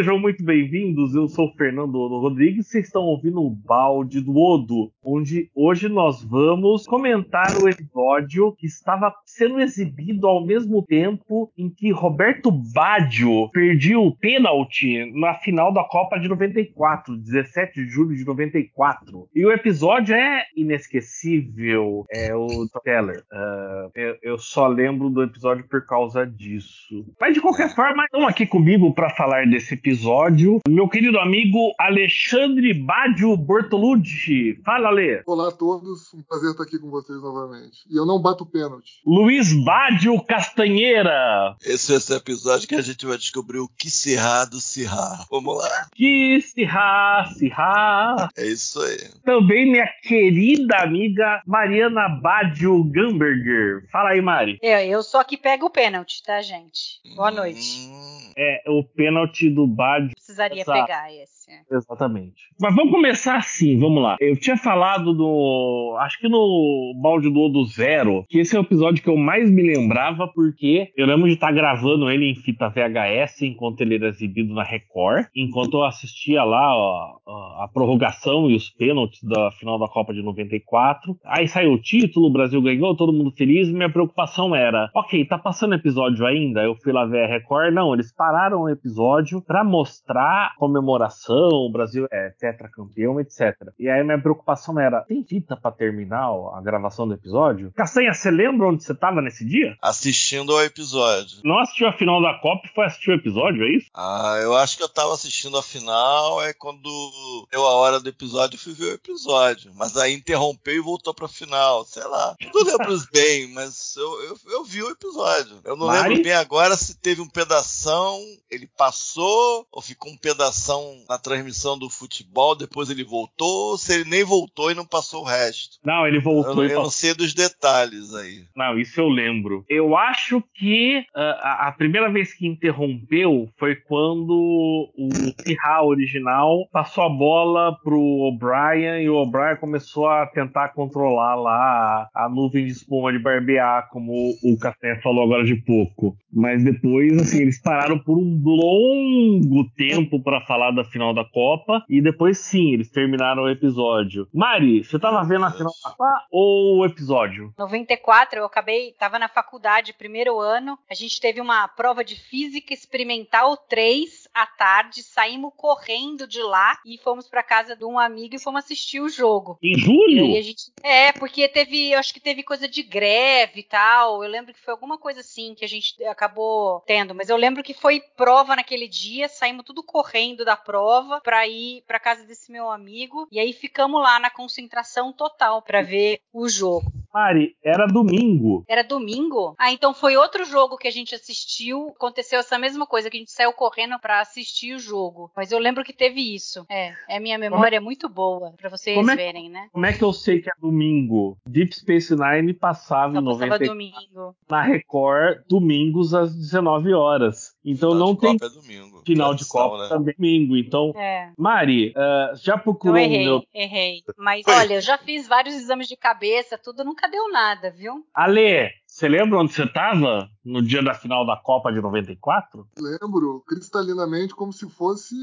Sejam muito bem-vindos. Eu sou o Fernando Odo Rodrigues. Vocês estão ouvindo o Balde do Odo, onde hoje nós vamos comentar o episódio que estava sendo exibido ao mesmo tempo em que Roberto Baggio perdia o pênalti na final da Copa de 94, 17 de julho de 94. E o episódio é inesquecível, é o Teller. Uh, eu, eu só lembro do episódio por causa disso. Mas de qualquer forma, estão aqui comigo para falar desse episódio. Meu querido amigo Alexandre Baggio Bortolucci. Fala, Ale. Olá a todos, um prazer estar aqui com vocês novamente. E eu não bato pênalti. Luiz Baggio Castanheira. Esse é esse episódio que a gente vai descobrir o que Sirra do Sirra. Vamos lá. Que Sirra, Sirra. É isso aí. Também minha querida amiga Mariana Baggio Gamberger. Fala aí, Mari. Eu, eu só que pego o pênalti, tá, gente? Boa noite. Hum, É o pênalti do Precisaria Exato. pegar esse. Exatamente. Mas vamos começar assim, vamos lá. Eu tinha falado no. Acho que no balde do Odo Zero, que esse é o episódio que eu mais me lembrava, porque eu lembro de estar gravando ele em fita VHS enquanto ele era exibido na Record, enquanto eu assistia lá ó, a prorrogação e os pênaltis da final da Copa de 94. Aí saiu o título, o Brasil ganhou, todo mundo feliz. Minha preocupação era: ok, tá passando episódio ainda? Eu fui lá ver a Record. Não, eles pararam o episódio pra mostrar a comemoração, o Brasil é tetracampeão, etc. E aí minha preocupação era: tem fita pra terminar a gravação do episódio? Castanha, você lembra onde você tava nesse dia? assistindo ao episódio. Não assistiu a final da Copa e foi assistir o episódio, é isso? Ah, eu acho que eu tava assistindo a final, é quando deu a hora do episódio, eu fui ver o episódio. Mas aí interrompeu e voltou pra final, sei lá. Não lembro bem, mas eu, eu, eu vi o episódio. Eu não Mari? lembro bem agora se teve um pedação, ele passou, ou ficou um pedação na transmissão do futebol, depois ele voltou, ou se ele nem voltou e não passou o resto. Não, ele Eu, voltou não- e eu passou. não sei dos detalhes aí. Não, isso eu lembro. Eu acho que ah, a, a primeira vez que interrompeu foi quando o Sirra original passou a bola pro O'Brien e o O'Brien começou a tentar controlar lá a, a nuvem de espuma de barbear, como o Castanha falou agora de pouco. Mas depois, assim, eles pararam por um longo tempo para falar da final da Copa e depois sim, eles terminaram o episódio. Mari, você tava vendo a final da Copa ou o episódio? 94, eu acabei, tava na faculdade, primeiro ano. A gente teve uma prova de física experimental 3 à tarde, saímos correndo de lá e fomos pra casa de um amigo e fomos assistir o jogo. Em E julho? aí a gente. É, porque teve. Eu acho que teve coisa de greve e tal. Eu lembro que foi alguma coisa assim que a gente acabou tendo. Mas eu lembro que foi prova naquele dia. Saímos tudo correndo da prova pra ir pra casa desse meu amigo. E aí ficamos lá na concentração total pra ver o jogo. Mari, era domingo. Era domingo? Ah, então foi outro jogo que a gente assistiu. Aconteceu essa mesma coisa, que a gente saiu correndo pra assistir o jogo. Mas eu lembro que teve isso. É, é minha memória é muito boa pra vocês é- verem, né? Como é que eu sei que é domingo? Deep Space Nine passava Só em passava 90 domingo. na Record domingos às 19 horas. Então Final não de tem Copa é domingo. final de Copa né? também domingo. Então, É. Mari, ah, já Eu procurou o errei, meu. errei. Mas olha, eu já fiz vários exames de cabeça, tudo nunca deu nada, viu? Ale, você lembra onde você tava no dia da final da Copa de 94? Lembro cristalinamente como se fosse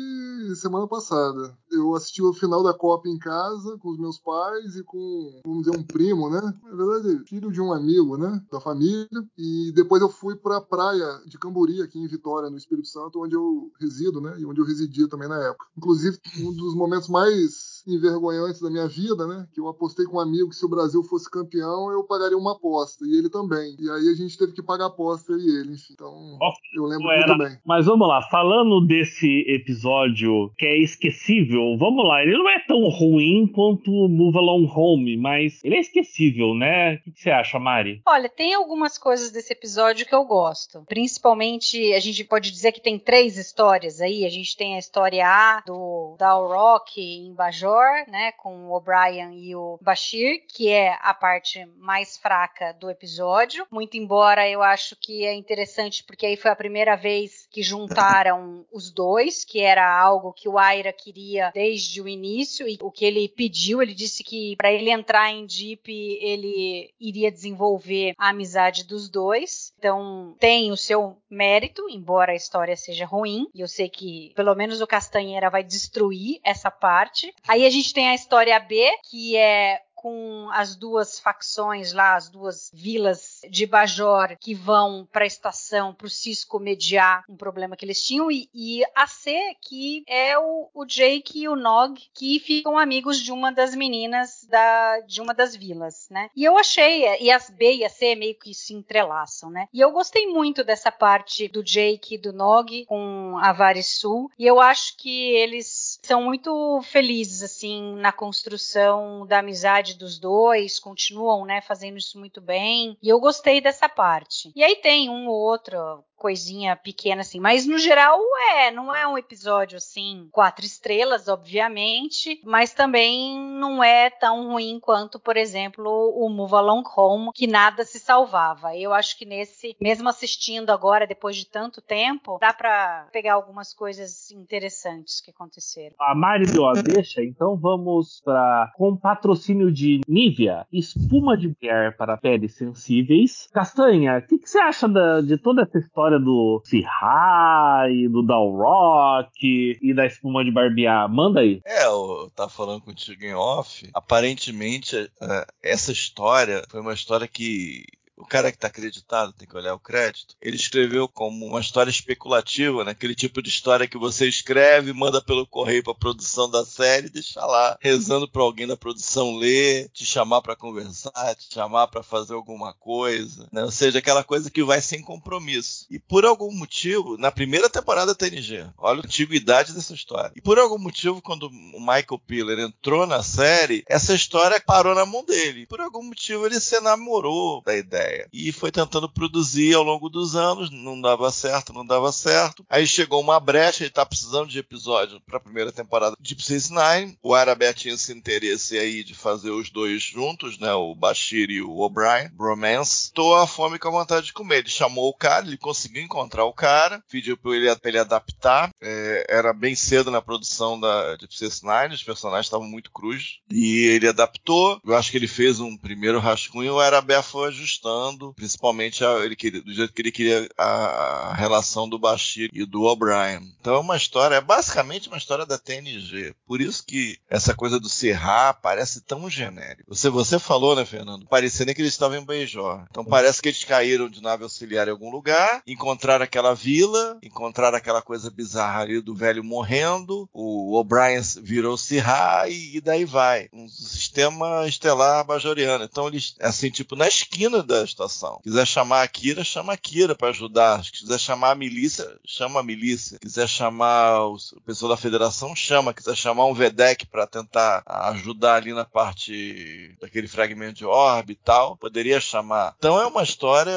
semana passada. Eu assisti o final da Copa em casa com os meus pais e com, vamos dizer, um primo, né? Na verdade, filho de um amigo, né? Da família. E depois eu fui pra praia de Cambori, aqui em Vitória, no Espírito Santo, onde eu resido, né? E onde eu residia também na época. Inclusive, um dos momentos mais envergonhantes da minha vida, né? Que eu apostei com um amigo que se o Brasil fosse campeão, eu pagaria uma aposta, e ele também. E aí a gente teve que pagar a aposta e ele, enfim. Então, eu lembro Era- muito bem. Mas vamos lá, falando desse episódio que é esquecível, vamos lá, ele não é tão ruim quanto o Move Along Home, mas ele é esquecível, né? O que você acha, Mari? Olha, tem algumas coisas desse episódio que eu gosto. Principalmente, a gente pode dizer que tem três histórias aí. A gente tem a história A do Dalrock em Bajor, né, com o O'Brien e o Bashir, que é a parte mais fraca do episódio. Muito embora eu acho que é interessante porque aí foi a primeira vez que juntaram os dois, que era algo que o Aira queria desde o início e o que ele pediu, ele disse que para ele entrar em Deep ele iria desenvolver a amizade dos dois. Então tem o seu mérito, embora a história seja ruim, e eu sei que pelo menos o Castanheira vai destruir essa parte. Aí a gente tem a história B, que é com as duas facções lá, as duas vilas de Bajor que vão para a estação para o Cisco mediar um problema que eles tinham e, e a C que é o, o Jake e o Nog que ficam amigos de uma das meninas da, de uma das vilas, né? E eu achei e as B e a C meio que se entrelaçam, né? E eu gostei muito dessa parte do Jake e do Nog com a Varisul e eu acho que eles são muito felizes assim na construção da amizade dos dois, continuam, né, fazendo isso muito bem. E eu gostei dessa parte. E aí tem um ou outro coisinha pequena assim, mas no geral é, não é um episódio assim quatro estrelas, obviamente, mas também não é tão ruim quanto, por exemplo, o Move Along Home, que nada se salvava. Eu acho que nesse, mesmo assistindo agora depois de tanto tempo, dá para pegar algumas coisas interessantes que aconteceram. A Mari deu a deixa, então vamos para com patrocínio de Nivea, espuma de mulher para peles sensíveis. Castanha, o que, que você acha da- de toda essa história do Sihai, do Dalrock e da espuma de barbear? Manda aí. É, eu tava falando contigo em off. Aparentemente, é, essa história foi uma história que o cara que tá acreditado, tem que olhar o crédito, ele escreveu como uma história especulativa, né? Aquele tipo de história que você escreve, manda pelo correio pra produção da série, deixa lá, rezando pra alguém da produção ler, te chamar pra conversar, te chamar pra fazer alguma coisa, né? Ou seja, aquela coisa que vai sem compromisso. E por algum motivo, na primeira temporada da TNG, olha a antiguidade dessa história. E por algum motivo, quando o Michael Piller entrou na série, essa história parou na mão dele. Por algum motivo, ele se enamorou da ideia e foi tentando produzir ao longo dos anos, não dava certo, não dava certo. Aí chegou uma brecha, ele tá precisando de episódio para a primeira temporada de Deep Space Nine. O Arabé tinha esse interesse aí de fazer os dois juntos, né, o Bashir e o O'Brien, bromance. Tô a fome com a vontade de comer. Ele chamou o cara, ele conseguiu encontrar o cara, pediu para ele, pra ele adaptar. É, era bem cedo na produção da Deep Space Nine, os personagens estavam muito cruz e ele adaptou. Eu acho que ele fez um primeiro rascunho, o Arabé foi ajustando principalmente a, ele queria, do jeito que ele queria a, a relação do Bashir e do O'Brien. Então é uma história, é basicamente uma história da TNG. Por isso que essa coisa do Serra parece tão genérico. Você, você falou, né, Fernando? Parecendo que eles estavam em Beijó. Então parece que eles caíram de nave auxiliar em algum lugar, encontraram aquela vila, encontraram aquela coisa bizarra ali do velho morrendo, o O'Brien virou Serra e, e daí vai. Um sistema estelar bajoriano. Então eles, assim, tipo, na esquina da estação. Quiser chamar a Kira, chama a Kira para ajudar. Se quiser chamar a milícia, chama a milícia. Quiser chamar o pessoal da federação, chama. Quiser chamar um VDEC para tentar ajudar ali na parte daquele fragmento de orbe e tal, poderia chamar. Então é uma história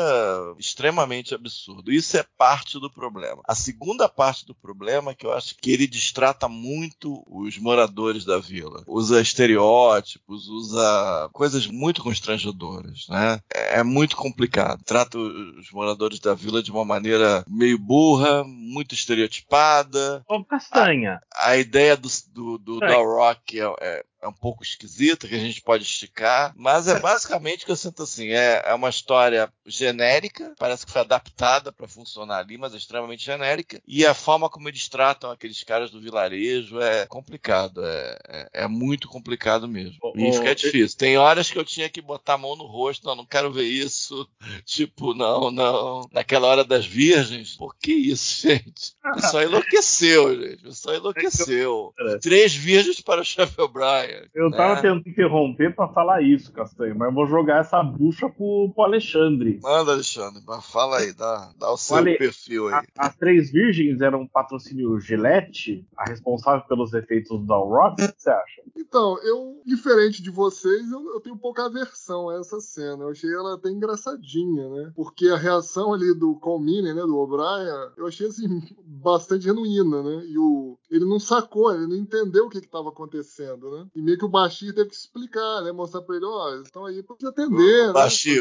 extremamente absurda. Isso é parte do problema. A segunda parte do problema é que eu acho que ele distrata muito os moradores da vila. Usa estereótipos, usa coisas muito constrangedoras, né? É muito complicado. Trata os moradores da vila de uma maneira meio burra, muito estereotipada. Ô, Castanha. A, a ideia do, do, do Dalrock é, é, é um pouco esquisita, que a gente pode esticar, mas é basicamente o que eu sinto assim, é, é uma história genérica, parece que foi adaptada para funcionar ali, mas é extremamente genérica, e a forma como eles tratam aqueles caras do vilarejo é complicado, é, é, é muito complicado mesmo. E fica difícil. Tem horas que eu tinha que botar a mão no rosto, não, não quero ver isso, tipo, não, não, naquela hora das virgens, por que isso, gente. Pessoal enlouqueceu, gente. O pessoal enlouqueceu. Três virgens para o chefe O'Brien. Eu né? tava tentando interromper pra falar isso, Castanho, mas eu vou jogar essa bucha pro, pro Alexandre. Manda, Alexandre. Mas fala aí, dá, dá o seu Olha, perfil aí. A- as Três Virgens eram um patrocínio Gillette, a responsável pelos efeitos do Down Rock? O que você acha? Então, eu, diferente de vocês, eu, eu tenho pouca aversão a essa cena. Eu achei ela até engraçadinha, né? Porque a reação ali do Colmine, né, do O'Brien, eu achei assim bastante genuína, né? E o ele não sacou, ele não entendeu o que estava acontecendo, né? E meio que o Bashir teve que explicar, né? Mostrar pra ele, ó, eles estão aí pra te atender, né?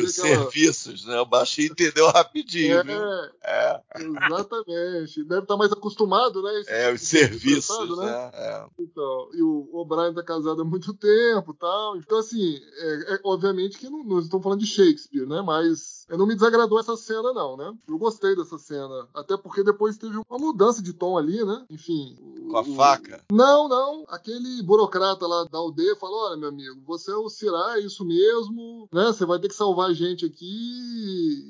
Fazer aquela- serviços, né? O baixinho entendeu rapidinho? É, É, exatamente. Deve estar mais acostumado, né? Esse é, os serviços, engraçado, né? É. Então, e o O'Brien tá casado há muito tempo tal. Então, assim, é, é- obviamente que não, não estão falando de Shakespeare, né? Mas não me desagradou essa cena, não, né? Eu gostei dessa cena. Até porque depois teve uma mudança de tom ali, né? Enfim. Com a o- faca. Não, não. Aquele burocrata lá da aldeia falou: olha, meu amigo, você é o Cirá, é isso mesmo, né? Você vai ter que salvar a gente aqui.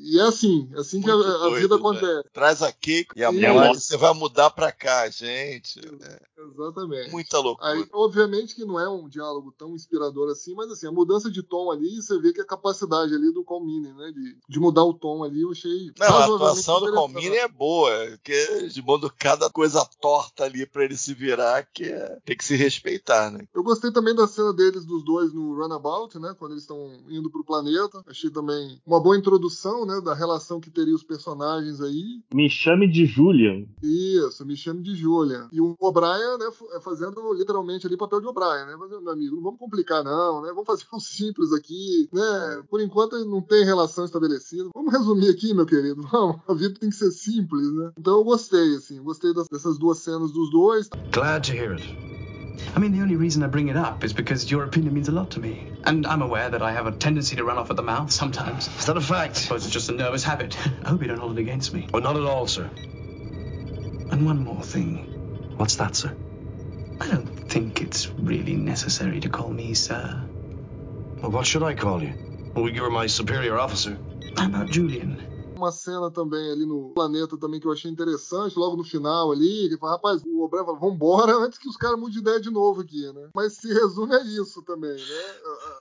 E é assim, é assim que a, Muito a doido, vida né? acontece. Traz aqui e a mulher, você vai mudar pra cá, gente. É Exatamente. muita loucura. Aí, obviamente que não é um diálogo tão inspirador assim, mas assim, a mudança de tom ali, você vê que a capacidade ali do Colmine, né, de, de mudar o tom ali, eu achei Não, a atuação do. Colmini é boa, porque de modo cada coisa torta ali pra ele se virar, que é- tem que se respeitar, né? Eu gostei também da cena deles, dos dois, no Runabout, né, quando eles estão indo pro planeta. Achei também uma boa introdução, né, da relação que teria os personagens aí. Me chame de Julian. Isso, me chame de Julian. E o O'Brien, né, f- fazendo literalmente ali o papel de O'Brien, né? Mas, meu amigo, não vamos complicar, não, né? Vamos fazer um simples aqui, né? Por enquanto não tem relação estabelecida. Vamos resumir aqui, meu querido. Vamos, a vida tem que ser simples, né? Então eu gostei, assim, gostei dessas duas cenas dos dois. Glad to hear it. I mean, the only reason I bring it up is because your opinion means a lot to me. And I'm aware that I have a tendency to run off at the mouth sometimes. Is that a I fact? suppose it's just a nervous habit. I hope you don't hold it against me. Oh, not at all, sir. And one more thing. What's that, sir? I don't think it's really necessary to call me sir. Well, what should I call you? Well, you're my superior officer. How about Julian? Uma cena também ali no planeta também que eu achei interessante, logo no final ali, que fala, rapaz, o O'Brien fala, vambora antes que os caras mudem de ideia de novo aqui, né? Mas se resume a isso também, né?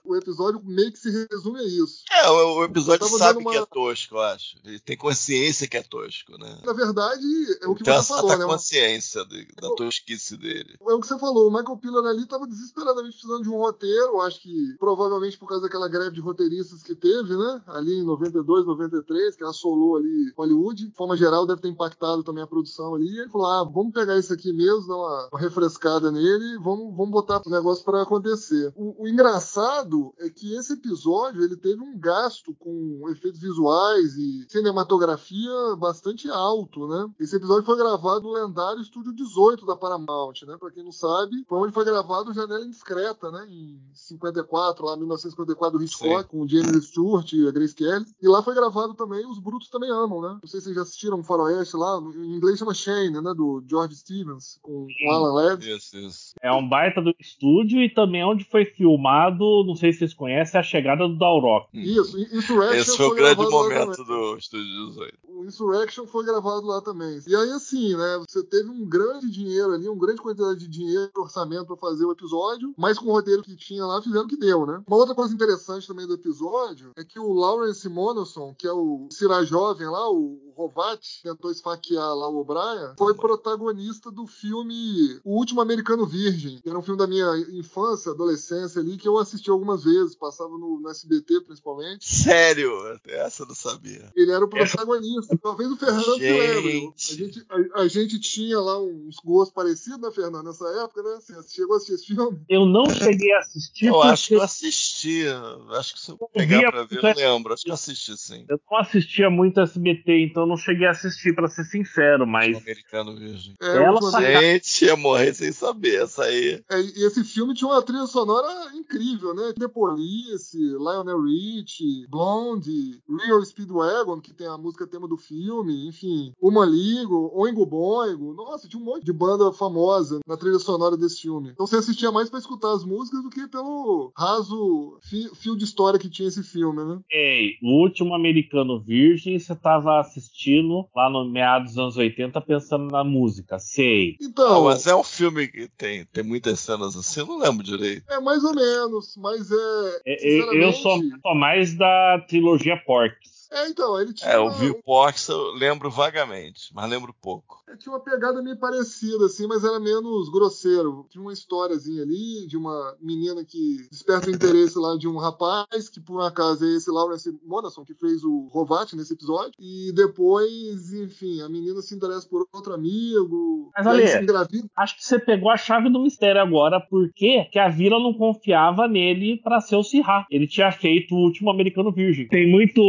O episódio meio que se resume a isso. É, o, episódio tava sabe uma- que é tosco, eu acho. Ele tem consciência que é tosco, né? Na verdade, é o que uma você falou, certa né? consciência de- da tosquice dele. É o que você falou, o Michael Piller ali estava desesperadamente precisando de um roteiro, acho que provavelmente por causa daquela greve de roteiristas que teve, né? Ali em 92, 93, que assolou ali Hollywood. De forma geral, deve ter impactado também a produção ali. E ele falou: ah, vamos pegar isso aqui mesmo, dar uma, uma refrescada nele e vamos, vamos botar o negócio para acontecer. O, o engraçado é que esse episódio ele teve um gasto com efeitos visuais e cinematografia bastante alto, né? Esse episódio foi gravado no lendário Estúdio 18 da Paramount, né? Pra quem não sabe, foi onde foi gravado Janela Indiscreta, né? Em 54, lá 1954, do Hitchcock, Sim. com o James Stewart e a Grace Kelly. E lá foi gravado também Os Brutos Também Amam, né? Não sei se vocês já assistiram o Faroeste lá, em inglês chama Shane, né? Do George Stevens, com, com Alan Levy. Isso, isso. É um baita do estúdio e também onde foi filmado, não sei se vocês conhecem, a chegada do Dalrock. Isso, e Insurrection Esse foi o grande gravado lá momento também. do Estúdio 18. O Insurrection foi gravado lá também. E aí, assim, né? Você teve um grande dinheiro ali, uma grande quantidade de dinheiro, orçamento pra fazer o episódio, mas com o roteiro que tinha lá, fizeram o que deu, né? Uma outra coisa interessante também do episódio é que o Lawrence Monoson, que é o Cira Jovem lá, o Rovat, tentou esfaquear lá o O'Brien, foi protagonista do filme O Último Americano Virgem, que era um filme da minha infância, adolescência ali, que eu assisti algumas vezes, passava no, no SBT principalmente. Sério? Essa eu não sabia. Ele era o protagonista. Talvez o Fernando se lembre. A Gente. gente, a, a gente tinha lá uns gostos parecidos, né, Fernando, nessa época, né? Você chegou a assistir esse filme? Eu não cheguei a assistir Eu porque acho que eu assisti. Acho que se eu pegar pra ver, eu lembro. Acho que eu assisti sim. eu não assistia muito SBT, então não cheguei a assistir, pra ser sincero, O mas americano virgem. É, Ela o Gente, ia morrer sem saber. Essa aí. é, e esse filme tinha uma trilha sonora incrível, né? The Police, Lionel Richie, Blonde, Real Speedwagon, que tem a música tema do filme, enfim, Uma Ligo, Oingo Boingo. Nossa, tinha um monte de banda famosa na trilha sonora desse filme. Então você assistia mais pra escutar as músicas do que pelo raso fi- fio de história que tinha esse filme, né? Ei, o último americano virgem, você tava assistindo estilo lá no meados dos anos 80 pensando na música. Sei. Então, Ah, mas é um filme que tem, tem muitas cenas assim, eu não lembro direito. é mais ou menos, mas é. É, Eu, eu sou, sou mais da trilogia Porks. É, então, ele tinha, É, eu vi o Porks, eu lembro vagamente, mas lembro pouco. ele tinha uma pegada meio parecida, assim, mas era menos grosseiro. Tinha uma historiazinha ali de uma menina que desperta o interesse lá de um rapaz, que por um acaso é esse Lawrence Monasson, que fez o Rovat nesse episódio. E depois, enfim, a menina se interessa por outro amigo. Mas olha- engravida. Acho que você pegou a chave do mistério agora, porque que a vila não confiava nele pra ser o Sirá. Ele tinha feito o último americano virgem. Tem muito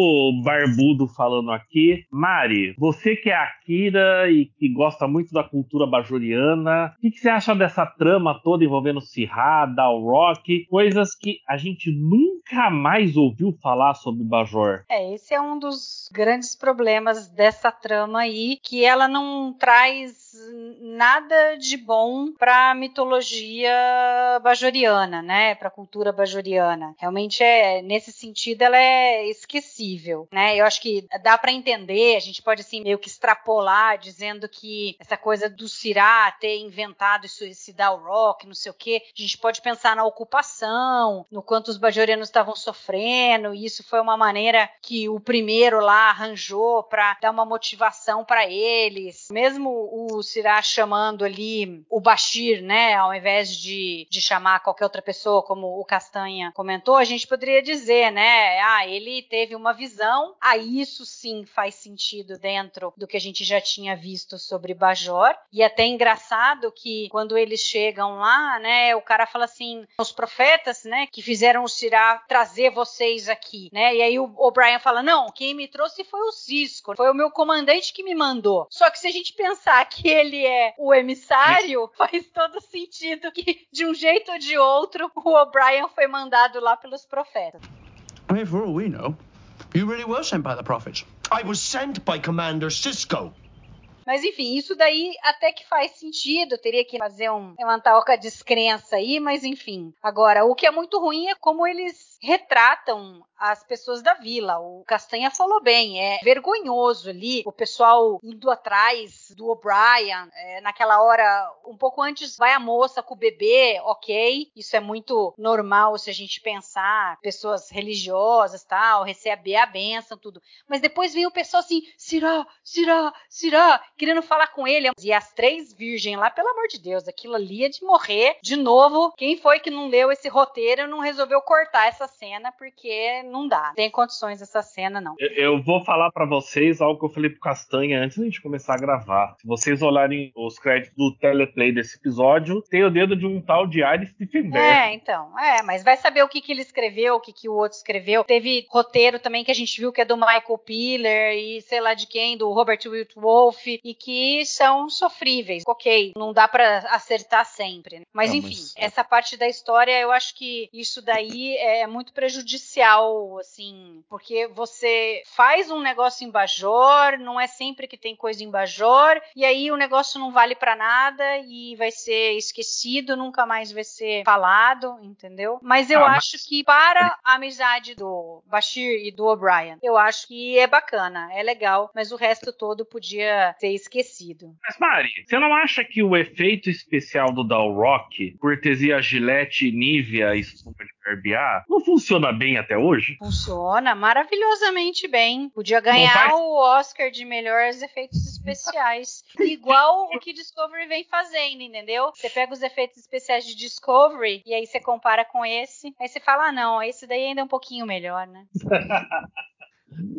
barbudo falando aqui. Mari, você que é Akira e que gosta muito da cultura bajoriana, o que, que você acha dessa trama toda envolvendo Sirá, Dalrock, coisas que a gente nunca mais ouviu falar sobre Bajor? É, esse é um dos grandes problemas dessa trama aí, que ela não traz nada de bom para mitologia bajoriana, né? Para cultura bajoriana. Realmente é nesse sentido ela é esquecível, né? Eu acho que dá para entender, a gente pode assim meio que extrapolar dizendo que essa coisa do Sirá ter inventado isso, esse Dalrock, não sei o quê, a gente pode pensar na ocupação, no quanto os bajorianos estavam sofrendo, e isso foi uma maneira que o primeiro lá arranjou para dar uma motivação para eles. Mesmo o Sirá chamando ali o Bashir, né, ao invés de, de chamar qualquer outra pessoa, como o Castanha comentou, a gente poderia dizer, né, ah, ele teve uma visão, ah, isso sim faz sentido dentro do que a gente já tinha visto sobre Bajor, e até engraçado que quando eles chegam lá, né, o cara fala assim, os profetas, né, que fizeram o Sirá trazer vocês aqui, né, e aí o O'Brien fala, não, quem me trouxe foi o Cisco, foi o meu comandante que me mandou. Só que se a gente pensar que ele é o emissário, faz todo sentido que de um jeito ou de outro o O'Brien foi mandado lá pelos profetas. I mean, for all we know, you really were sent by the prophets. I was sent by Commander Cisco. Mas enfim, isso daí até que faz sentido. Teria que fazer um levantar a descrença aí, mas enfim. Agora, o que é muito ruim é como eles retratam as pessoas da vila. O Castanha falou bem, é vergonhoso ali o pessoal indo atrás do O'Brien. É, naquela hora, um pouco antes, vai a moça com o bebê, ok. Isso é muito normal se a gente pensar pessoas religiosas, tal, receber a benção, tudo. Mas depois vem o pessoal assim, Sirá, Sirá, Sirá, querendo falar com ele. E as três virgens lá, pelo amor de Deus, aquilo ali é de morrer. De novo, quem foi que não leu esse roteiro não resolveu cortar essa cena, porque não dá. Tem condições essa cena, não. Eu, eu vou falar pra vocês algo que eu falei pro Castanha antes da gente começar a gravar. Se vocês olharem os créditos do teleplay desse episódio, tem o dedo de um tal de Iris Stephenberg. É, então. É, mas vai saber o que, que ele escreveu, o que, que o outro escreveu. Teve roteiro também que a gente viu que é do Michael Piller e sei lá de quem, do Robert Wolf, e que são sofríveis. Ok, não dá pra acertar sempre. né? Mas Não, enfim, mas- essa parte da história, eu acho que isso daí é muito prejudicial, assim, porque você faz um negócio em Bajor, não é sempre que tem coisa em Bajor, e aí o negócio não vale pra nada e vai ser esquecido, nunca mais vai ser falado, entendeu? Mas eu Ah, mas- acho que para a amizade do Bashir e do O'Brien, eu acho que é bacana, é legal, mas o resto todo podia ser esquecido. Mas, Mari, você não acha que o efeito especial do Dalrock, cortesia Gillette, Nivea e espuma de barbear, não funciona bem até hoje? Funciona maravilhosamente bem. Podia ganhar faz- o Oscar de melhores efeitos especiais. Igual o que Discovery vem fazendo, entendeu? Você pega os efeitos especiais de Discovery e aí você compara com esse. Aí você fala, ah, não, esse daí ainda é um pouquinho melhor, né?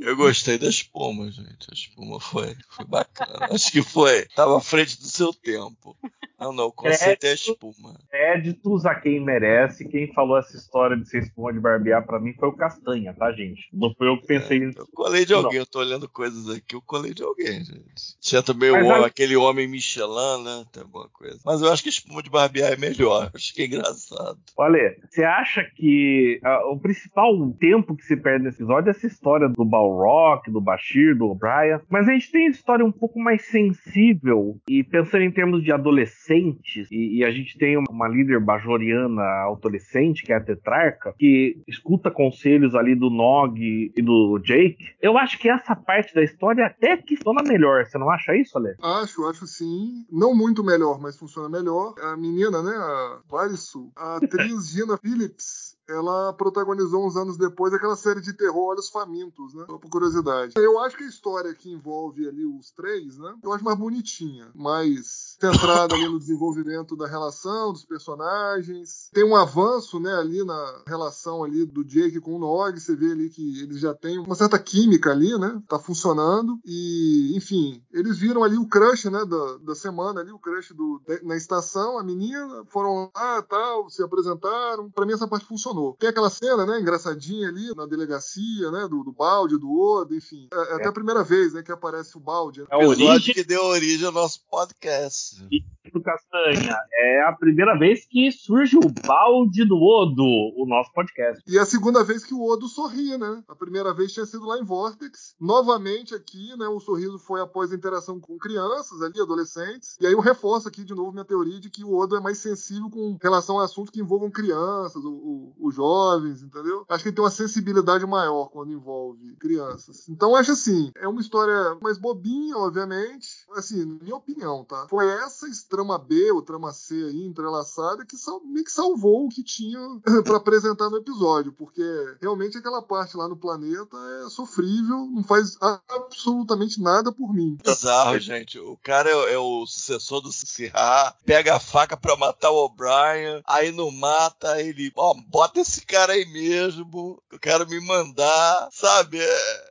Eu gostei da espuma, gente. A espuma foi, foi bacana. Acho que foi. Tava à frente do seu tempo. Não, não, o conceito é a espuma. Créditos a quem merece. Quem falou essa história de ser espuma de barbear pra mim foi o Castanha, tá, gente? Não foi eu que pensei nisso. Eu colei de alguém, eu tô olhando coisas aqui, eu colei de alguém, gente. Tinha também Mas o, a- aquele homem Michelin, né? Tem alguma coisa. Mas eu acho que a espuma de barbear é melhor. Acho que é engraçado. Olha, você acha que ah, o principal tempo que se perde nesse episódio é essa história do Balrock, do Bashir, do O'Brien, mas a gente tem história um pouco mais sensível e pensando em termos de adolescentes, e, e a gente tem uma, líder bajoriana adolescente, que é a Tetrarca, que escuta conselhos ali do Nog e do Jake. Eu acho que essa parte da história até que funciona melhor. Você não acha isso, Ale? Acho, acho sim. Não muito melhor, mas funciona melhor. A menina, né, a Varisu, a atriz Gina Phillips, ela protagonizou uns anos depois aquela série de terror Olhos Famintos, né? Só por curiosidade. Eu acho que a história que envolve ali os três, né? Eu acho mais bonitinha, mais centrada ali no desenvolvimento da relação dos personagens. Tem um avanço, né, ali na relação ali do Jake com o Nog, você vê ali que eles já têm uma certa química ali, né? Tá funcionando e, enfim, eles viram ali o crush, né, da, da semana ali, o crush do, na estação, a menina, foram lá, tal, se apresentaram. Para mim essa parte funcionou. Tem aquela cena, né, engraçadinha ali na delegacia, né, do, do balde, do Odo, enfim. É, é, até a primeira vez, né, que aparece o balde. É a Episódio origem que deu origem ao nosso podcast. Do Castanha. É a primeira vez que surge o balde do Odo, o nosso podcast. E é a segunda vez que o Odo sorri, né? A primeira vez tinha sido lá em Vortex. Novamente aqui, né? O sorriso foi após a interação com crianças ali, adolescentes. E aí eu reforço aqui de novo minha teoria de que o Odo é mais sensível com relação a assuntos que envolvam crianças, os jovens, entendeu? Acho que ele tem uma sensibilidade maior quando envolve crianças. Então acho assim, é uma história mais bobinha, obviamente. Assim, minha opinião, tá? Foi essa trama B ou trama C aí entrelaçada que sal, meio que salvou o que tinha para apresentar no episódio, porque realmente aquela parte lá no planeta é sofrível, não faz absolutamente nada por mim. Bizarro, gente. O cara é, é o sucessor do Sirra, pega a faca pra matar o O'Brien, aí não mata, ele, ó, bota esse cara aí mesmo, eu quero me mandar, sabe? É,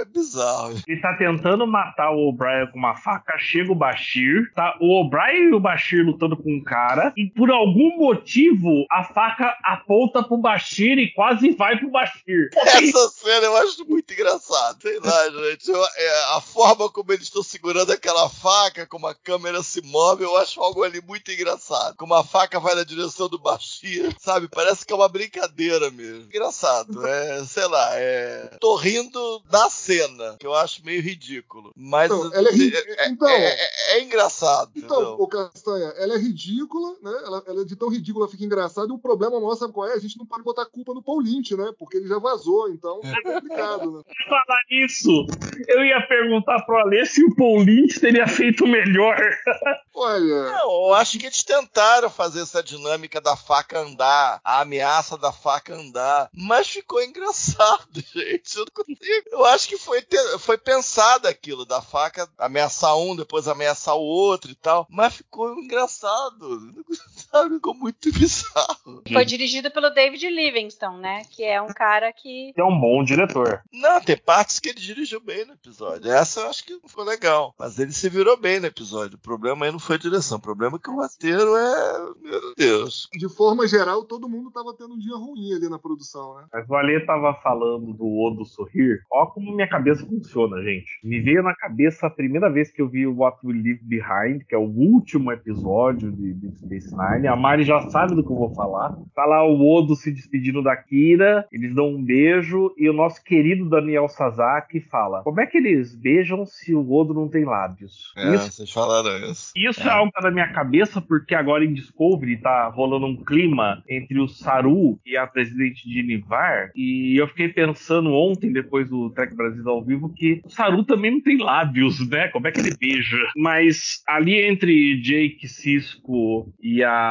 é bizarro. Ele tá tentando matar o O'Brien com uma faca, chega o Bashir, tá o O'Brien e o Bashir lutando com um cara, e por algum motivo a faca aponta pro Bashir e quase vai pro Bashir. Essa cena eu acho muito engraçada. Sei lá, gente. Eu, é, a forma como eles estão segurando aquela faca, como a câmera se move, eu acho algo ali muito engraçado. Como a faca vai na direção do Bashir, sabe? Parece que é uma brincadeira mesmo. Engraçado. É, sei lá, é. Tô rindo da cena, que eu acho meio ridículo. Mas Então, ela é ri- é, então- é- é- é engraçado. Então, o Castanha, ela é ridícula, né? Ela, ela é de tão ridícula fica engraçada. E o problema nosso, sabe qual é? A gente não pode botar a culpa no Paul Lynch, né? Porque ele já vazou, então é complicado, né? Falar nisso, eu ia perguntar pro Alê se o Paul Lynch teria feito melhor. Olha, Não, eu acho que eles tentaram fazer essa dinâmica da faca andar, a ameaça da faca andar, mas ficou engraçado, gente. Eu, não consigo. Eu acho que foi, foi pensado aquilo, da faca ameaçar um, depois ameaçar o outro e tal, mas ficou engraçado, sabe? Ficou muito bizarro. Foi dirigido pelo David Livingston, né? Que é um cara que. É um bom diretor. Não, tem partes que ele dirigiu bem no episódio. Essa eu acho que não ficou legal. Mas ele se virou bem no episódio. O problema aí não foi a direção. O problema é que o roteiro é. Meu Deus. de forma geral, todo mundo tava tendo um dia ruim ali na produção, né? Mas o Alê tava falando do Odo sorrir. Ó como minha cabeça funciona, gente. Me veio na cabeça a primeira vez que eu vi o What We Leave Behind, que é o último episódio de Deep Space Nine. A Mari já sabe do que eu vou falar. Tá lá o Odo se despedindo da Kira, eles dão um beijo e o nosso querido Daniel Sasaki fala: Como é que eles beijam se o Odo não tem lábios? É, Isso vocês falaram isso. isso é. algo que tá na minha cabeça, porque agora em Discovery tá rolando um clima entre o Saru e a presidente de Nivar. E eu fiquei pensando ontem, depois do Trek Brasil ao vivo, que o Saru também não tem lábios, né? Como é que ele beija? Mas ali entre Jake, Cisco e a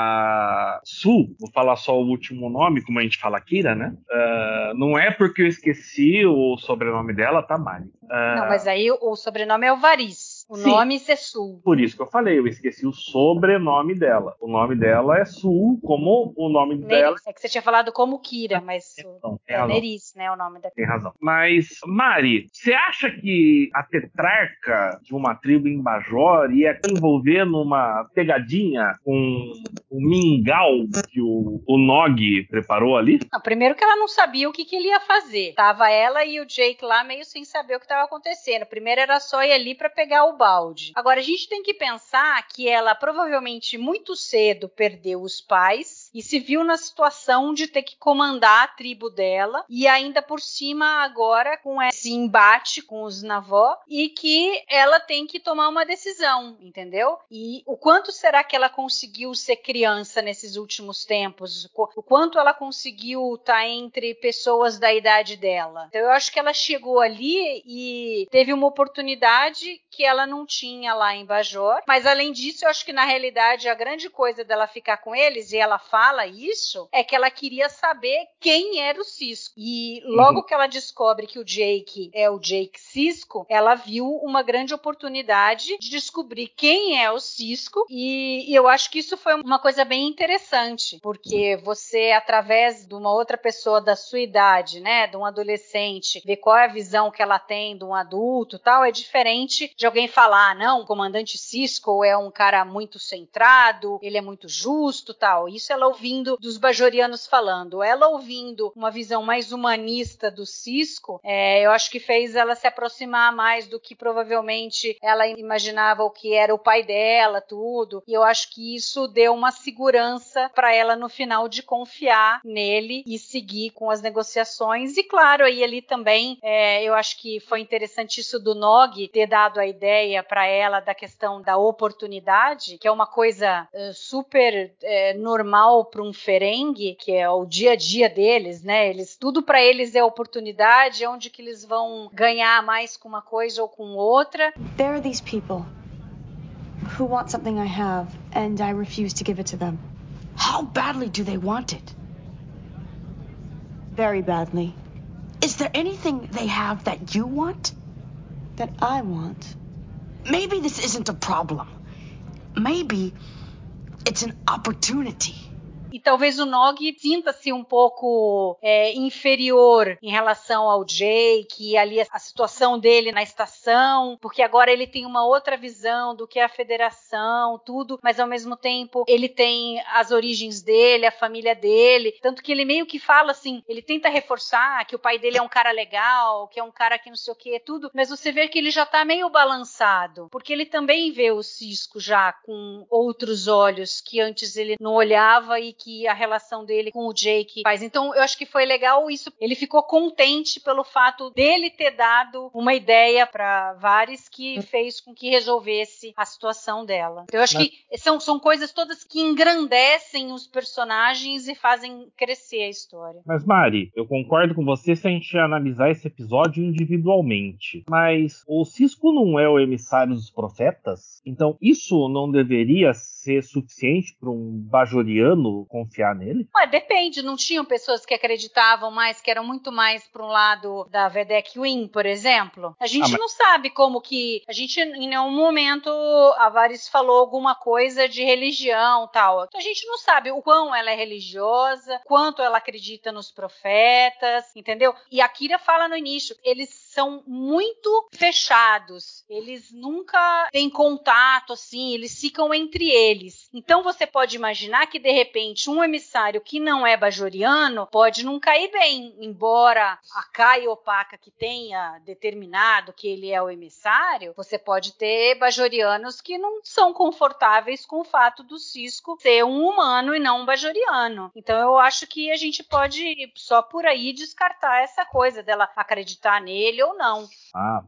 Su, vou falar só o último nome, como a gente fala Kira, né? Ah, não é porque eu esqueci o sobrenome dela, tá, Mari? Ah, Não, mas aí o sobrenome é o Variz. O Sim. nome é Sul. Por isso que eu falei, eu esqueci o sobrenome dela. O nome dela é Sul, como o nome dela. Neris. É que você tinha falado como Kira, mas o- Não, tem é. Neris, né? O nome da. Tem razão. Mas, Mari, você acha que a tetrarca de uma tribo em Bajor ia envolver numa pegadinha com o mingau que o, o Nog preparou ali? Não, primeiro que ela não sabia o que, que ele ia fazer. Tava ela e o Jake lá meio sem saber o que estava acontecendo. Primeiro era só ir ali pra pegar o balde. Agora, a gente tem que pensar que ela provavelmente muito cedo perdeu os pais e se viu na situação de ter que comandar a tribo dela e ainda por cima agora com esse embate com os Navó e que ela tem que tomar uma decisão, entendeu? E o quanto será que ela conseguiu ser criança nesses últimos tempos? O quanto ela conseguiu estar tá entre pessoas da idade dela? Então eu acho que ela chegou ali e teve uma oportunidade que ela não tinha lá em Bajor, mas além disso eu acho que na realidade a grande coisa dela ficar com eles e ela fala isso é que ela queria saber quem era o Cisco. E logo uhum. que ela descobre que o Jake é o Jake Cisco, ela viu uma grande oportunidade de descobrir quem é o Cisco. E, e eu acho que isso foi uma coisa bem interessante, porque você, através de uma outra pessoa da sua idade, né, de um adolescente, ver qual é a visão que ela tem de um adulto tal, é diferente de alguém falar, não, o comandante Cisco é um cara muito centrado, ele é muito justo tal. Isso ela ouvindo dos bajorianos falando. Ela ouvindo uma visão mais humanista do Cisco, é, eu acho que fez ela se aproximar mais do que provavelmente ela imaginava o que era o pai dela, tudo. E eu acho que isso deu uma segurança para ela no final de confiar nele e seguir com as negociações. E claro, aí ali também é, eu acho que foi interessante isso do Nog ter dado a ideia para ela da questão da oportunidade, que é uma coisa uh, super uh, normal para um Ferengue, que é o dia a dia deles, né? Eles tudo para eles é oportunidade, é onde que eles vão ganhar mais com uma coisa ou com outra. There are these people who want something I have and I refuse to give it to them. How badly do they want it? Very badly. Is there anything they have that you want? That I want? Maybe this isn't a problem. Maybe it's an opportunity. E talvez o Nog sinta-se um pouco é, inferior em relação ao Jake, e ali a situação dele na estação, porque agora ele tem uma outra visão do que é a federação, tudo, mas ao mesmo tempo ele tem as origens dele, a família dele, tanto que ele meio que fala assim, ele tenta reforçar que o pai dele é um cara legal, que é um cara que não sei o que, tudo, mas você vê que ele já tá meio balançado, porque ele também vê o Cisco já com outros olhos que antes ele não olhava e que a relação dele com o Jake faz. Então, eu acho que foi legal isso. Ele ficou contente pelo fato dele ter dado uma ideia para Vares que fez com que resolvesse a situação dela. Então, eu acho Mas... que são, são coisas todas que engrandecem os personagens e fazem crescer a história. Mas, Mari, eu concordo com você se a gente analisar esse episódio individualmente. Mas o Cisco não é o emissário dos profetas? Então, isso não deveria ser suficiente para um bajoriano confiar nele? Ué, depende. Não tinham pessoas que acreditavam mais, que eram muito mais para um lado da Vedek Win, por exemplo? A gente ah, mas... não sabe como que. A gente, em nenhum momento, a Varis falou alguma coisa de religião tal. Então, a gente não sabe o quão ela é religiosa, quanto ela acredita nos profetas, entendeu? E a Kira fala no início, eles são muito fechados. Eles nunca têm contato, assim, eles ficam entre eles. Então você pode imaginar que, de repente, um emissário que não é bajoriano pode não cair bem, embora a Caia Opaca que tenha determinado que ele é o emissário, você pode ter bajorianos que não são confortáveis com o fato do Cisco ser um humano e não um bajoriano. Então eu acho que a gente pode só por aí descartar essa coisa dela acreditar nele ou não. Ah,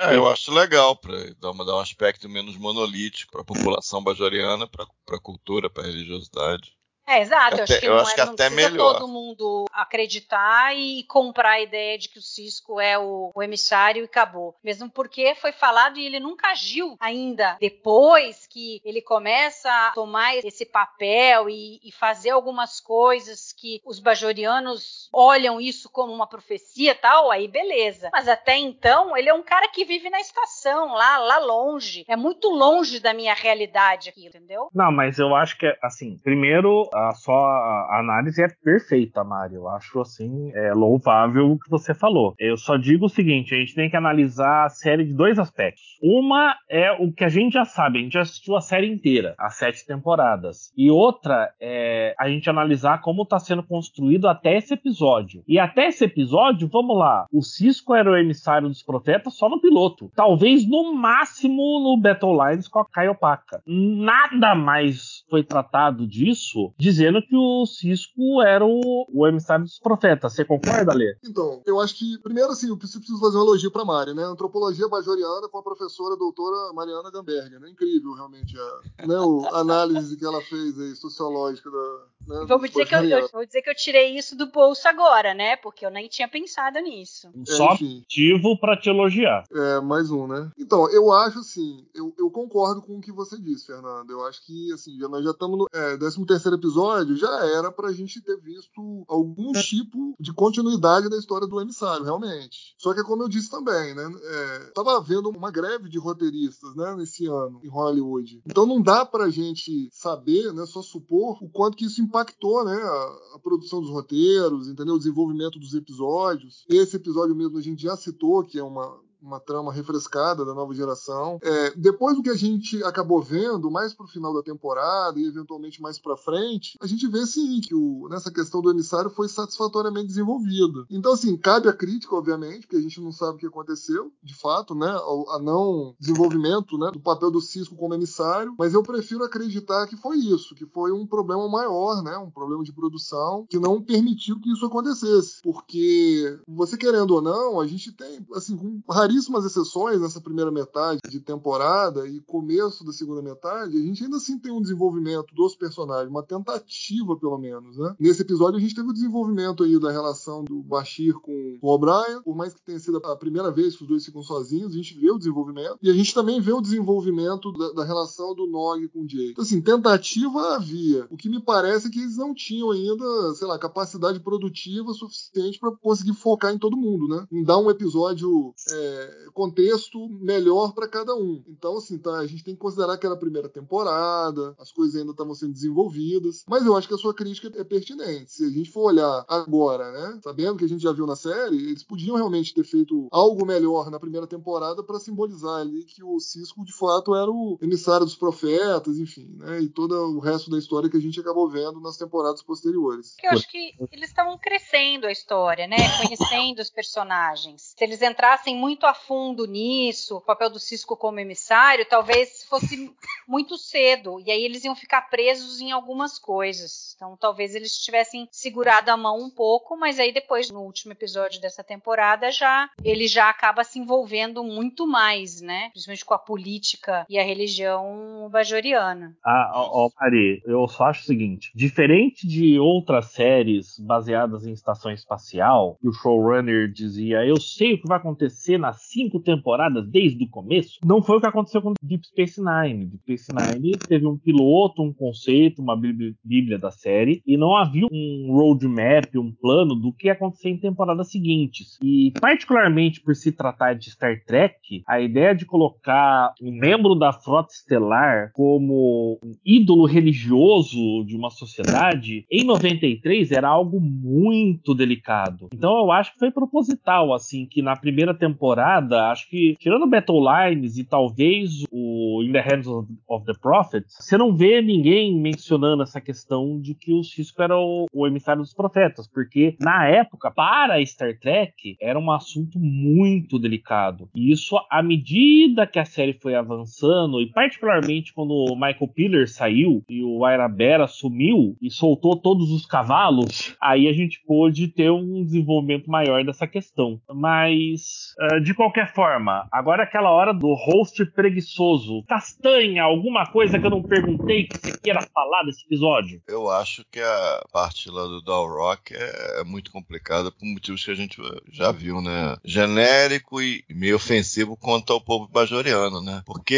é, eu acho legal para dar, dar, um aspecto menos monolítico para a população bajoriana, para a cultura, para a religiosidade. É, exato. Até, acho que eu não, acho que é, até melhor. todo mundo acreditar e comprar a ideia de que o Cisco é o, o, emissário e acabou. Mesmo porque foi falado e ele nunca agiu ainda. Depois que ele começa a tomar esse papel e, e fazer algumas coisas que os bajorianos olham isso como uma profecia tal, aí beleza. Mas até então, ele é um cara que vive na estação, lá, lá longe. É muito longe da minha realidade aqui, entendeu? Não, mas eu acho que, assim, primeiro a sua análise é perfeita, Mário. Eu acho assim, é louvável o que você falou. Eu só digo o seguinte: a gente tem que analisar a série de dois aspectos. Uma é o que a gente já sabe, a gente já assistiu a série inteira, as sete temporadas. E outra é a gente analisar como está sendo construído até esse episódio. E até esse episódio, vamos lá, o Cisco era o emissário dos profetas só no piloto. Talvez no máximo no Battle Lines com a Kaiopaka. Nada mais foi tratado disso, dizendo que o Cisco era o, o emissário dos profetas. Você concorda, Lê? Então, eu acho que, primeiro, assim, eu preciso fazer um elogio para Mari, né? Antropologia bajoriana com a professora doutora Mariana Gamberger, né? Incrível, realmente, a, né, a análise que ela fez aí, sociológica da. Né, Vamos dizer, que eu, eu, vou dizer que eu tirei isso do bolso agora, né? Porque eu nem tinha pensado nisso. Só motivo para te elogiar. É, mais um, né? Então, eu acho assim, eu, eu concordo com o que você disse, Fernando. Eu acho que, assim, já, nós já estamos no é, 13 episódio, já era pra gente ter visto algum tipo de continuidade da história do emissário, realmente. Só que, como eu disse também, né? É, tava havendo uma greve de roteiristas, né, nesse ano, em Hollywood. Então não dá pra gente saber, né, só supor o quanto que isso impactou, né, a, a produção dos roteiros, entendeu? O desenvolvimento dos episódios. Esse episódio mesmo a gente já citou, que é uma, uma trama refrescada da nova geração. É, depois do que a gente acabou vendo, mais pro final da temporada e eventualmente mais pra frente, a gente vê sim que o, nessa questão do emissário foi satisfatoriamente desenvolvida. Então, assim, cabe a crítica, obviamente, porque a gente não sabe o que aconteceu, de fato, né? A, não desenvolvimento né, do papel do Cisco como emissário, mas eu prefiro acreditar que foi isso, que foi um problema maior, né? Um problema de produção que não permitiu que isso acontecesse. Porque, você querendo ou não, a gente tem, assim, com raríssimas exceções nessa primeira metade de temporada e começo da segunda metade, a gente ainda assim tem um desenvolvimento dos personagens, uma tentativa pelo menos, né? Nesse episódio a gente teve o desenvolvimento aí da relação do Bashir com o O'Brien, por mais que tenha sido a primeira vez que os dois ficam sozinhos, a gente vê o desenvolvimento e a gente também vê o desenvolvimento da, da relação do Nog com o Jay. Então, assim, tentativa havia. O que me parece é que eles não tinham ainda, sei lá, capacidade produtiva suficiente para conseguir focar em todo mundo, né? Em dar um episódio é, contexto melhor para cada um. Então, assim, tá, a gente tem que considerar que era a primeira temporada, as coisas ainda estavam sendo desenvolvidas, mas eu acho que a sua crítica é pertinente. Se a gente for olhar agora, né, sabendo que a gente já viu na série, eles podiam realmente ter feito algo melhor na primeira temporada para simbolizar ali que o Cisco de fato era o emissário dos profetas, enfim, né, e todo o resto da história que a gente acabou vendo nas temporadas posteriores. Eu acho que eles estavam crescendo a história, né, conhecendo os personagens. Se eles entrassem muito a fundo nisso, o papel do Cisco como emissário, talvez fosse muito cedo. E aí eles iam ficar presos em algumas coisas. Então talvez eles tivessem segurado a mão um pouco, mas aí depois, no último episódio dessa temporada, já ele já acaba se envolvendo muito mais, né? Principalmente com a política e a religião bajoriana. Ah, ó, Mari, eu só acho o seguinte: diferente de outras séries baseadas em estação espacial, que o showrunner dizia, eu sei o que vai acontecer na cinco temporadas desde o começo, não foi o que aconteceu com Deep Space Nine. Deep Space Nine teve um piloto, um conceito, uma bíblia da série, e não havia um roadmap, um plano do que ia acontecer em temporadas seguintes. E, particularmente por se tratar de Star Trek, a ideia de colocar um membro da frota estelar como um ídolo religioso de uma sociedade, em 93 era algo muito delicado. Então eu acho que foi proposital, assim, que na primeira temporada temporada, acho que, tirando Battle Lines e talvez o In the Hands of, of, the Prophets, você não vê ninguém mencionando essa questão de que o Cisco era o, o emissário dos profetas, porque na época, para Star Trek, era um assunto muito delicado. E isso, à medida que a série foi avançando, e particularmente quando o Michael Piller saiu e o Ira Bera sumiu e soltou todos os cavalos, aí a gente pôde ter um desenvolvimento maior dessa questão. Mas, uh, de qualquer forma, agora é aquela hora do host preguiçoso. Castanha, alguma coisa que eu não perguntei que você queira falar desse episódio? Eu acho que a parte lá do Dow Rock é, é muito complicada por motivos que a gente já viu, né? Genérico e meio ofensivo quanto ao povo bajoriano, né? Porque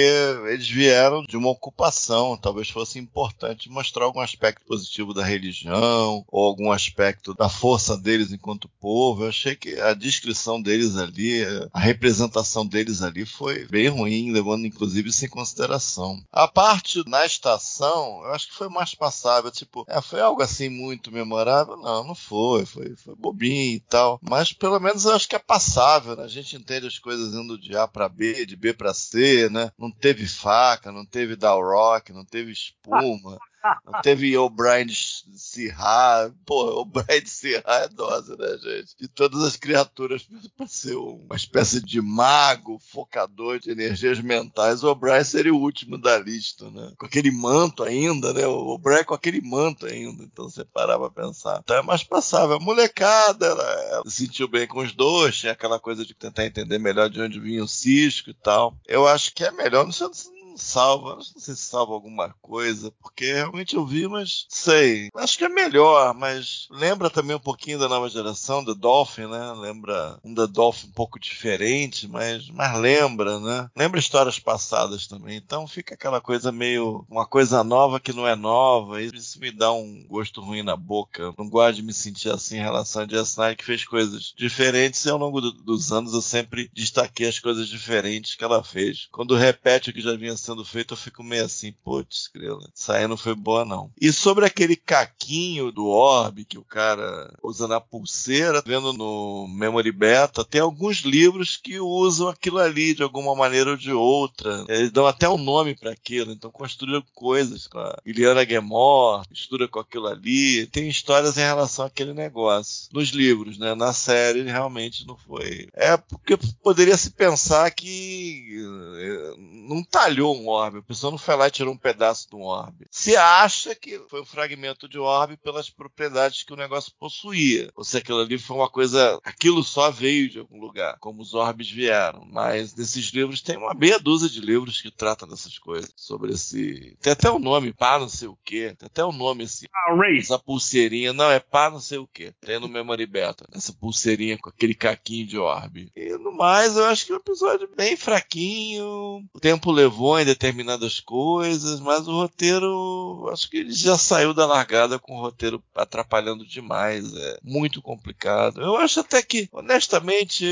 eles vieram de uma ocupação, talvez fosse importante mostrar algum aspecto positivo da religião ou algum aspecto da força deles enquanto povo. Eu achei que a descrição deles ali, a representação deles ali foi bem ruim, levando inclusive isso em consideração. A parte na estação, eu acho que foi mais passável, tipo, é, foi algo assim muito memorável? Não, não foi, foi, foi bobinho e tal, mas pelo menos eu acho que é passável, né? A gente entende as coisas indo de A para B, de B para C, né? Não teve faca, não teve Dalrock, não teve espuma. Não teve O'Brien Sirra. Pô, O'Brien Sirra é dose, né, gente? De todas as criaturas para ser uma espécie de mago, focador de energias mentais, o O'Brien seria o último da lista, né? Com aquele manto ainda, né? O O'Brien com aquele manto ainda. Então você parava pra pensar. Então é mais passável. A molecada, ela, ela se sentiu bem com os dois, tinha aquela coisa de tentar entender melhor de onde vinha o Cisco e tal. Eu acho que é melhor, não sei salva. Não sei se salva alguma coisa, porque realmente eu vi, mas sei. Acho que é melhor, mas lembra também um pouquinho da nova geração, The Dolphin, né? Lembra um The Dolphin um pouco diferente, mas, mas lembra, né? Lembra histórias passadas também. Então fica aquela coisa meio. uma coisa nova que não é nova. E isso me dá um gosto ruim na boca. Não gosto de me sentir assim em relação a Jess que fez coisas diferentes e ao longo do, dos anos eu sempre destaquei as coisas diferentes que ela fez. Quando repete o que já vinha sendo feito, eu fico meio assim, putz, grila, essa aí não foi boa não. E sobre aquele caquinho do orbe que o cara usa na pulseira, vendo no Memory Beta, tem alguns livros que usam aquilo ali de alguma maneira ou de outra. Eles dão até um nome para aquilo, então construíram coisas com a Iliana Gemor, mistura com aquilo ali. Tem histórias em relação àquele negócio. Nos livros, né? Na série realmente não foi. É porque poderia se pensar que eh, não talhou um orbe. A pessoa não foi lá e tirou um pedaço de um orbe. Se acha que foi um fragmento de orbe pelas propriedades que o negócio possuía. Ou se aquilo ali foi uma coisa. Aquilo só veio de algum lugar, como os orbes vieram. Mas nesses livros tem uma meia dúzia de livros que tratam dessas coisas. Sobre esse. Tem até o um nome, pá não sei o quê. Tem até o um nome assim. Ah, Ray. Essa pulseirinha. Não, é pá não sei o quê. Tem no Memory Beta. Essa pulseirinha com aquele caquinho de orbe. E no mais, eu acho que é um episódio bem fraquinho. O tempo levou ainda determinadas coisas, mas o roteiro, acho que ele já saiu da largada com o roteiro atrapalhando demais. É muito complicado. Eu acho até que, honestamente,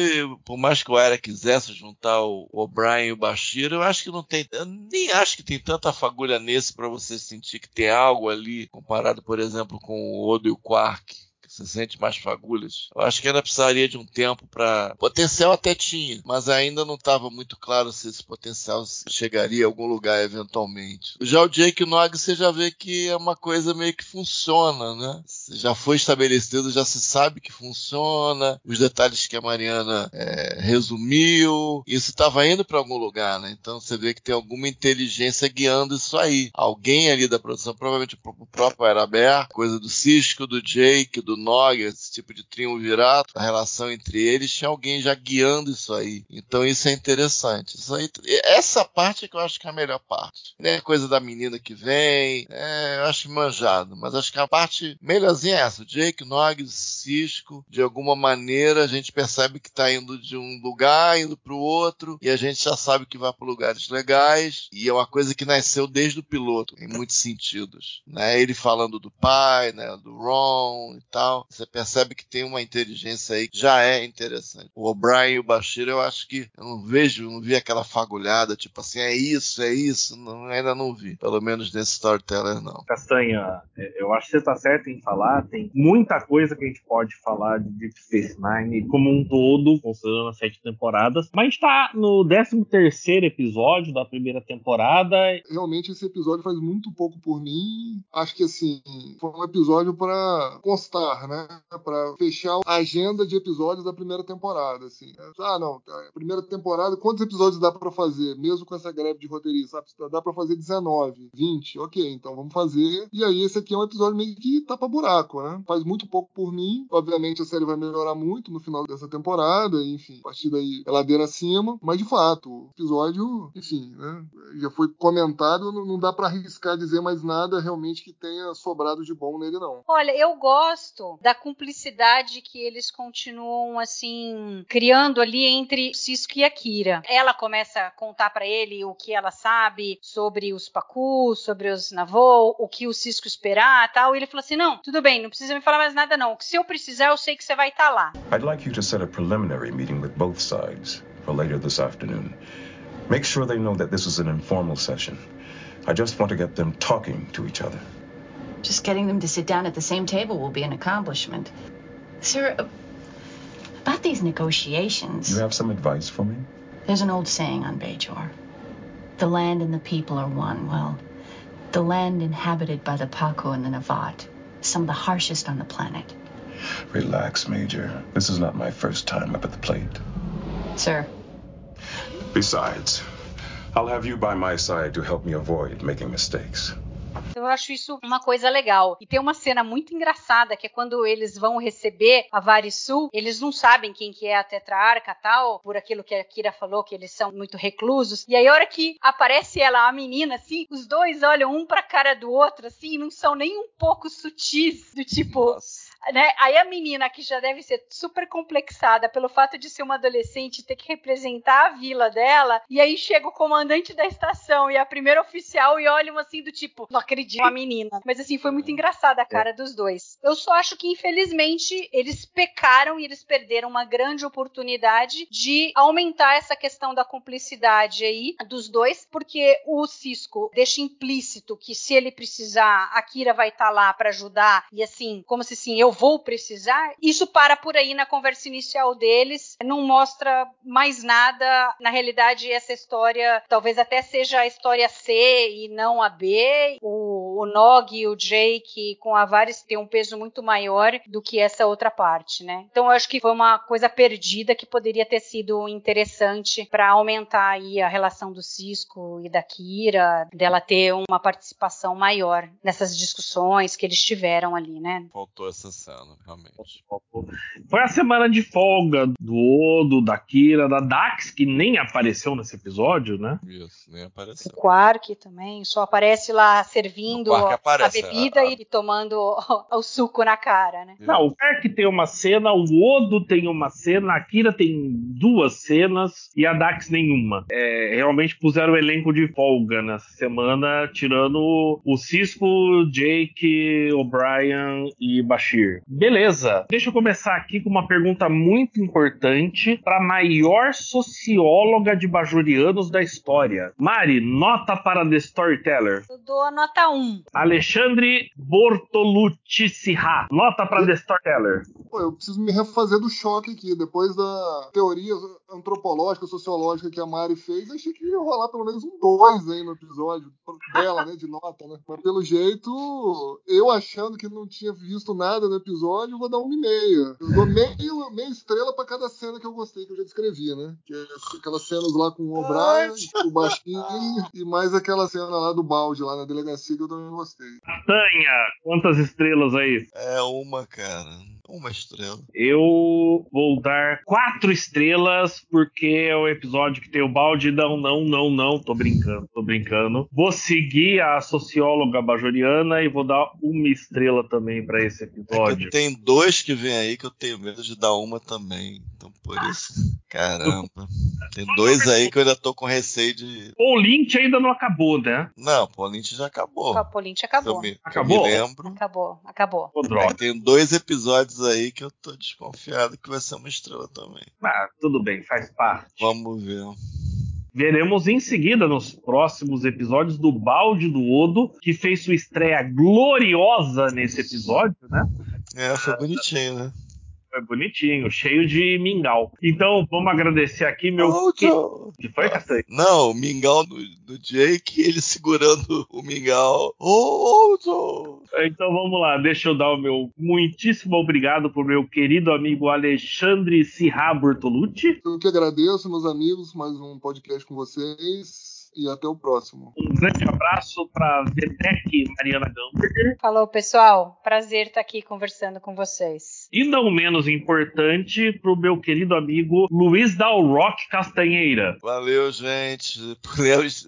por mais que o Era quisesse juntar o O'Brien e o Bashir, eu acho que não tem. Eu nem acho que tem tanta fagulha nesse para você sentir que tem algo ali, comparado, por exemplo, com o Odo e o Quark você sente mais fagulhas. Eu acho que ainda precisaria de um tempo para. Potencial até tinha, mas ainda não estava muito claro se esse potencial chegaria a algum lugar eventualmente. Já o Jake Nog você já vê que é uma coisa meio que funciona, né? Já foi estabelecido, já se sabe que funciona, os detalhes que a Mariana é, resumiu, isso estava indo para algum lugar, né? Então você vê que tem alguma inteligência guiando isso aí. Alguém ali da produção, provavelmente o próprio Araber, coisa do Cisco, do Jake, do Nog, esse tipo de triunvirato, a relação entre eles, tinha alguém já guiando isso aí. Então isso é interessante. Isso aí, essa parte é que eu acho que é a melhor parte. Né? Coisa da menina que vem, é, eu acho manjado, mas acho que a parte melhorzinha é essa. Jake, Nog, Cisco, de alguma maneira a gente percebe que está indo de um lugar, indo para o outro, e a gente já sabe que vai para lugares legais, e é uma coisa que nasceu desde o piloto, em muitos sentidos. Né? Ele falando do pai, né, do Ron e tal, você percebe que tem uma inteligência aí que já é interessante. O O'Brien e o Bashir, eu acho que eu não vejo, não vi aquela fagulhada, tipo assim, é isso, é isso, não, ainda não vi. Pelo menos nesse storyteller, não. Castanha, eu acho que você tá certo em falar, tem muita coisa que a gente pode falar de Deep Space Nine como um todo, considerando as sete temporadas, mas a gente tá no 13 terceiro episódio da primeira temporada. Realmente esse episódio faz muito pouco por mim. Acho que assim, foi um episódio para constar, né? Para fechar a agenda de episódios da primeira temporada, assim. Ah, não, primeira temporada, quantos episódios dá para fazer, mesmo com essa greve de roteirista? Dá para fazer 19, 20, ok, então vamos fazer. E aí esse aqui é um episódio meio que tapa buraco, né? Faz muito pouco por mim. Obviamente a série vai melhorar muito no final dessa temporada, enfim, a partir daí é ladeira acima. Mas de fato, o episódio, enfim, né? Já foi comentado, não dá para arriscar dizer mais nada realmente que tenha sobrado de bom nele, não. Olha, eu gosto da cumplicidade que eles continuam assim criando ali entre Cisco e Akira. Ela começa a contar para ele o que ela sabe sobre os Pacu, sobre os Navô, o que o Cisco esperar, tal. E ele falou assim: "Não, tudo bem, não precisa me falar mais nada não. Se eu precisar, eu sei que você vai estar tá lá." I'd like you to set a preliminary meeting with both sides. or later this afternoon. Make sure they know that this is an informal session. I just want to get them talking to each other. Just getting them to sit down at the same table will be an accomplishment. Sir, uh, about these negotiations. You have some advice for me? There's an old saying on Bajor. The land and the people are one. Well, the land inhabited by the Paco and the Navat, some of the harshest on the planet. Relax, Major. This is not my first time up at the plate. Sir. Besides, I'll have you by my side to help me avoid making mistakes. Eu acho isso uma coisa legal. E tem uma cena muito engraçada, que é quando eles vão receber a Varisul, eles não sabem quem que é a tetrarca tal, por aquilo que a Kira falou, que eles são muito reclusos. E aí, a hora que aparece ela, a menina, assim, os dois olham um pra cara do outro, assim, não são nem um pouco sutis, do tipo... Nossa. Né? Aí a menina que já deve ser super complexada pelo fato de ser uma adolescente ter que representar a vila dela, e aí chega o comandante da estação e a primeira oficial e olham assim do tipo, não acredito, uma menina. Mas assim, foi muito engraçada a cara dos dois. Eu só acho que infelizmente eles pecaram e eles perderam uma grande oportunidade de aumentar essa questão da cumplicidade aí dos dois, porque o Cisco deixa implícito que se ele precisar, a Kira vai estar lá para ajudar e assim, como se assim, eu vou precisar, isso para por aí na conversa inicial deles, não mostra mais nada. Na realidade, essa história talvez até seja a história C e não a B. O, o Nog e o Jake com a Varys tem um peso muito maior do que essa outra parte, né? Então eu acho que foi uma coisa perdida que poderia ter sido interessante para aumentar aí a relação do Cisco e da Kira, dela ter uma participação maior nessas discussões que eles tiveram ali, né? Faltou essa cena, realmente. Foi a semana de folga do Odo, da Kira, da Dax, que nem apareceu nesse episódio, né? Isso, nem apareceu. O Quark também, só aparece lá servindo Quark a aparece, bebida a- e tomando o, o suco na cara, né? Não, o Quark tem uma cena, o Odo tem uma cena, a Kira tem duas cenas e a Dax nenhuma. É, realmente puseram o elenco de folga nessa semana, tirando o Cisco, Jake, O'Brien e Bashir. Beleza, deixa eu começar aqui com uma pergunta muito importante para a maior socióloga de bajorianos da história. Mari, nota para The Storyteller. Eu dou a nota 1. Alexandre Bortolucci Sirra, nota para The Storyteller. Pô, eu preciso me refazer do choque aqui. Depois da teoria antropológica, sociológica que a Mari fez, achei que ia rolar pelo menos um 2 aí no episódio dela, né? De nota, né? Mas pelo jeito, eu achando que não tinha visto nada no episódio, eu vou dar uma e meia. Eu dou meio, meia estrela pra cada cena que eu gostei, que eu já descrevi, né? Que é aquelas cenas lá com o O'Brien, o Baixinho, e mais aquela cena lá do balde, lá na delegacia, que eu também gostei. Tanha, quantas estrelas aí? É uma, cara. Uma estrela. Eu vou dar quatro estrelas, porque é o episódio que tem o balde. Não, não, não, não. Tô brincando, tô brincando. Vou seguir a socióloga bajoriana e vou dar uma estrela também pra esse É episódio. tem dois que vem aí que eu tenho medo de dar uma também. Então por isso. Caramba. Tem dois aí que eu ainda tô com receio de. O Lynch ainda não acabou, né? Não, a Lynch já acabou. O Capolint Que eu acabou. me, que eu Acabou? me lembro. Acabou, acabou. É droga. tem dois episódios aí que eu tô desconfiado que vai ser uma estrela também. Ah, tudo bem, faz parte. Vamos ver. Veremos em seguida nos próximos episódios do Balde do Odo, que fez sua estreia gloriosa nesse episódio, né? É, foi bonitinho, né? Foi bonitinho, cheio de mingau. Então, vamos agradecer aqui meu. Ô, Joe. que foi, Castanho? Não, o mingau do, do Jake, ele segurando o mingau. Joe. Então vamos lá, deixa eu dar o meu muitíssimo obrigado pro meu querido amigo Alexandre Sirra Bortolucci. Eu que agradeço, meus amigos, mais um podcast com vocês. E até o próximo. Um grande abraço para Vedek Mariana Gamberger. Falou, pessoal. Prazer estar aqui conversando com vocês. E não menos importante, pro meu querido amigo Luiz Dalrock Castanheira. Valeu, gente.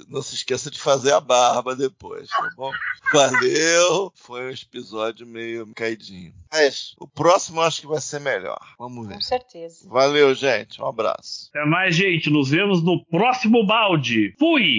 Não se esqueça de fazer a barba depois, tá bom? Valeu. Foi um episódio meio caidinho. Mas o próximo eu acho que vai ser melhor. Vamos ver. Com certeza. Valeu, gente. Um abraço. Até mais, gente. Nos vemos no próximo balde. Fui!